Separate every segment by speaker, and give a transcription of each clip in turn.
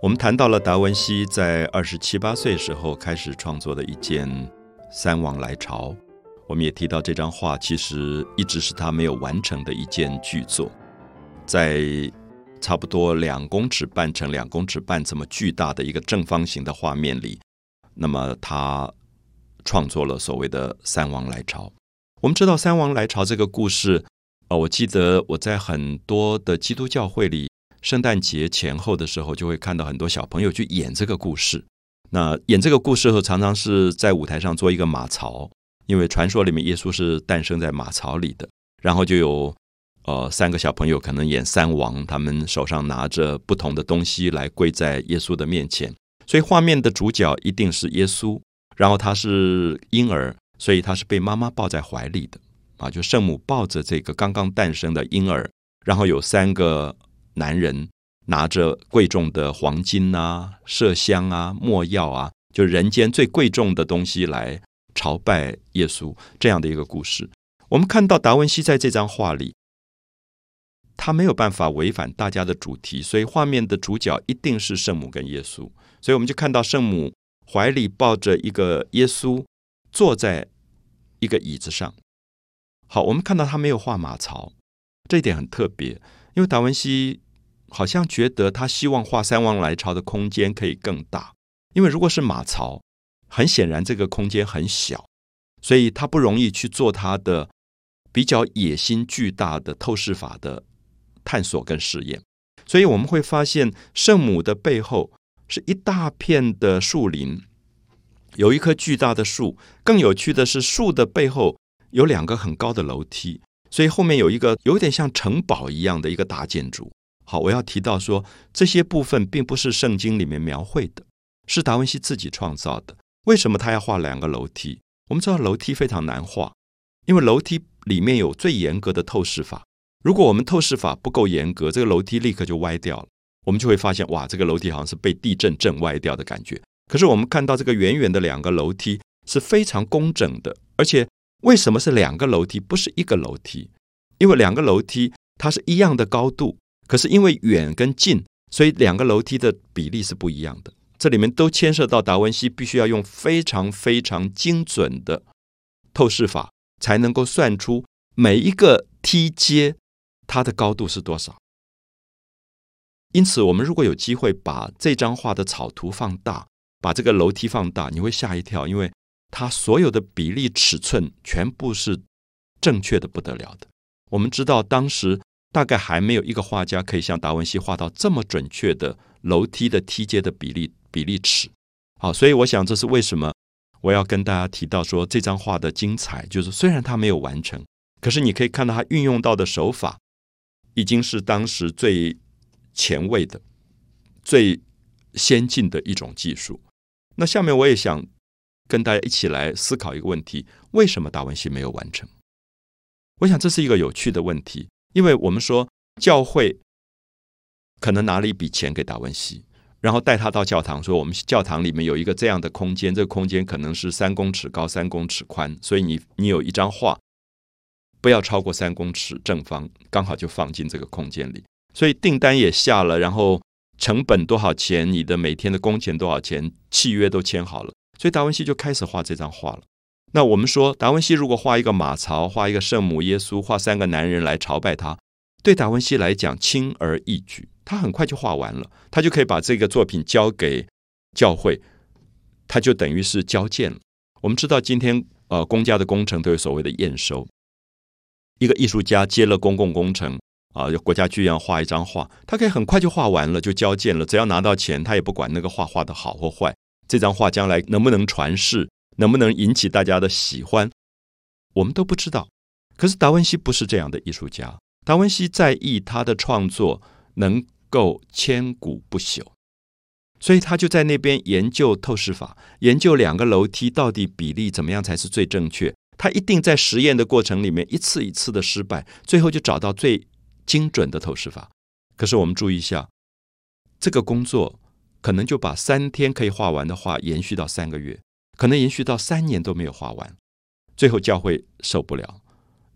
Speaker 1: 我们谈到了达文西在二十七八岁时候开始创作的一件《三王来朝》，我们也提到这张画其实一直是他没有完成的一件巨作，在差不多两公尺半乘两公尺半这么巨大的一个正方形的画面里，那么他创作了所谓的《三王来朝》。我们知道《三王来朝》这个故事，啊，我记得我在很多的基督教会里。圣诞节前后的时候，就会看到很多小朋友去演这个故事。那演这个故事后，常常是在舞台上做一个马槽，因为传说里面耶稣是诞生在马槽里的。然后就有呃三个小朋友可能演三王，他们手上拿着不同的东西来跪在耶稣的面前。所以画面的主角一定是耶稣，然后他是婴儿，所以他是被妈妈抱在怀里的啊，就圣母抱着这个刚刚诞生的婴儿，然后有三个。男人拿着贵重的黄金啊、麝香啊、墨药啊，就人间最贵重的东西来朝拜耶稣，这样的一个故事。我们看到达文西在这张画里，他没有办法违反大家的主题，所以画面的主角一定是圣母跟耶稣。所以我们就看到圣母怀里抱着一个耶稣，坐在一个椅子上。好，我们看到他没有画马槽，这一点很特别，因为达文西。好像觉得他希望画三王来朝的空间可以更大，因为如果是马槽，很显然这个空间很小，所以他不容易去做他的比较野心巨大的透视法的探索跟试验。所以我们会发现圣母的背后是一大片的树林，有一棵巨大的树。更有趣的是，树的背后有两个很高的楼梯，所以后面有一个有点像城堡一样的一个大建筑。好，我要提到说，这些部分并不是圣经里面描绘的，是达文西自己创造的。为什么他要画两个楼梯？我们知道楼梯非常难画，因为楼梯里面有最严格的透视法。如果我们透视法不够严格，这个楼梯立刻就歪掉了。我们就会发现，哇，这个楼梯好像是被地震震歪掉的感觉。可是我们看到这个远远的两个楼梯是非常工整的，而且为什么是两个楼梯，不是一个楼梯？因为两个楼梯它是一样的高度。可是因为远跟近，所以两个楼梯的比例是不一样的。这里面都牵涉到达文西必须要用非常非常精准的透视法，才能够算出每一个梯阶它的高度是多少。因此，我们如果有机会把这张画的草图放大，把这个楼梯放大，你会吓一跳，因为它所有的比例尺寸全部是正确的不得了的。我们知道当时。大概还没有一个画家可以像达文西画到这么准确的楼梯的梯阶的比例比例尺。好，所以我想这是为什么我要跟大家提到说这张画的精彩，就是虽然它没有完成，可是你可以看到它运用到的手法已经是当时最前卫的、最先进的一种技术。那下面我也想跟大家一起来思考一个问题：为什么达文西没有完成？我想这是一个有趣的问题。因为我们说教会可能拿了一笔钱给达文西，然后带他到教堂，说我们教堂里面有一个这样的空间，这个空间可能是三公尺高、三公尺宽，所以你你有一张画，不要超过三公尺正方，刚好就放进这个空间里。所以订单也下了，然后成本多少钱，你的每天的工钱多少钱，契约都签好了，所以达文西就开始画这张画了。那我们说，达文西如果画一个马槽，画一个圣母耶稣，画三个男人来朝拜他，对达文西来讲轻而易举，他很快就画完了，他就可以把这个作品交给教会，他就等于是交件了。我们知道，今天呃，公家的工程都有所谓的验收，一个艺术家接了公共工程啊，国家剧院画一张画，他可以很快就画完了，就交件了，只要拿到钱，他也不管那个画画的好或坏，这张画将来能不能传世。能不能引起大家的喜欢，我们都不知道。可是达文西不是这样的艺术家，达文西在意他的创作能够千古不朽，所以他就在那边研究透视法，研究两个楼梯到底比例怎么样才是最正确。他一定在实验的过程里面一次一次的失败，最后就找到最精准的透视法。可是我们注意一下，这个工作可能就把三天可以画完的画延续到三个月。可能延续到三年都没有画完，最后教会受不了，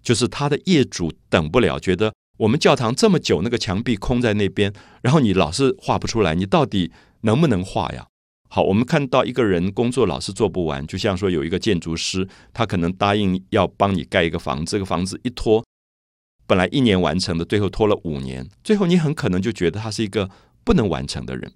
Speaker 1: 就是他的业主等不了，觉得我们教堂这么久，那个墙壁空在那边，然后你老是画不出来，你到底能不能画呀？好，我们看到一个人工作老是做不完，就像说有一个建筑师，他可能答应要帮你盖一个房子，这个房子一拖，本来一年完成的，最后拖了五年，最后你很可能就觉得他是一个不能完成的人。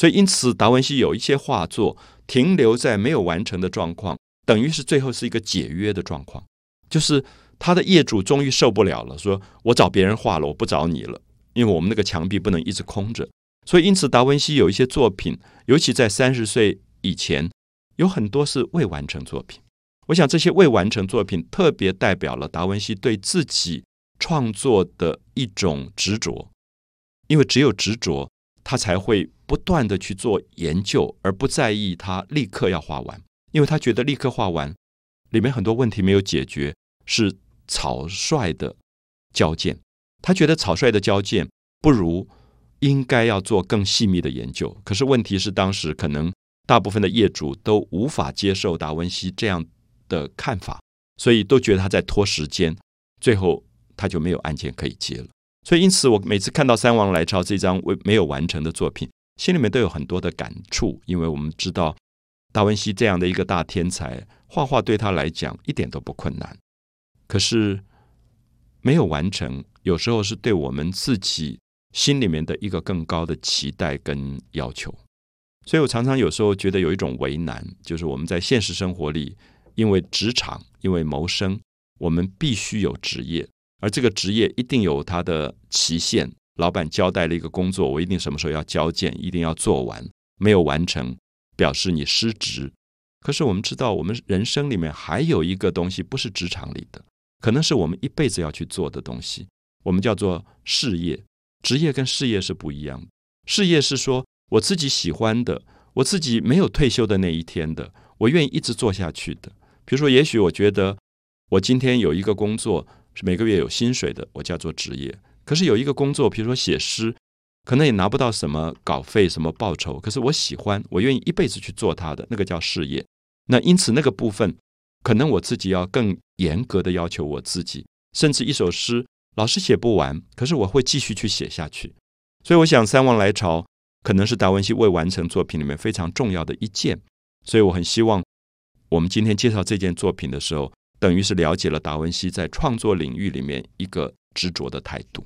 Speaker 1: 所以，因此达文西有一些画作停留在没有完成的状况，等于是最后是一个解约的状况，就是他的业主终于受不了了，说我找别人画了，我不找你了，因为我们那个墙壁不能一直空着。所以，因此，达文西有一些作品，尤其在三十岁以前，有很多是未完成作品。我想，这些未完成作品特别代表了达文西对自己创作的一种执着，因为只有执着，他才会不断的去做研究，而不在意他立刻要画完，因为他觉得立刻画完里面很多问题没有解决，是草率的交件。他觉得草率的交件不如。应该要做更细密的研究，可是问题是，当时可能大部分的业主都无法接受达文西这样的看法，所以都觉得他在拖时间，最后他就没有案件可以接了。所以，因此我每次看到《三王来朝》这张未没有完成的作品，心里面都有很多的感触，因为我们知道达文西这样的一个大天才，画画对他来讲一点都不困难，可是没有完成，有时候是对我们自己。心里面的一个更高的期待跟要求，所以我常常有时候觉得有一种为难，就是我们在现实生活里，因为职场，因为谋生，我们必须有职业，而这个职业一定有它的期限。老板交代了一个工作，我一定什么时候要交件，一定要做完，没有完成，表示你失职。可是我们知道，我们人生里面还有一个东西不是职场里的，可能是我们一辈子要去做的东西，我们叫做事业。职业跟事业是不一样的。事业是说我自己喜欢的，我自己没有退休的那一天的，我愿意一直做下去的。比如说，也许我觉得我今天有一个工作是每个月有薪水的，我叫做职业。可是有一个工作，比如说写诗，可能也拿不到什么稿费、什么报酬，可是我喜欢，我愿意一辈子去做它的，那个叫事业。那因此那个部分，可能我自己要更严格的要求我自己，甚至一首诗。老是写不完，可是我会继续去写下去。所以我想，《三王来朝》可能是达文西未完成作品里面非常重要的一件。所以我很希望，我们今天介绍这件作品的时候，等于是了解了达文西在创作领域里面一个执着的态度。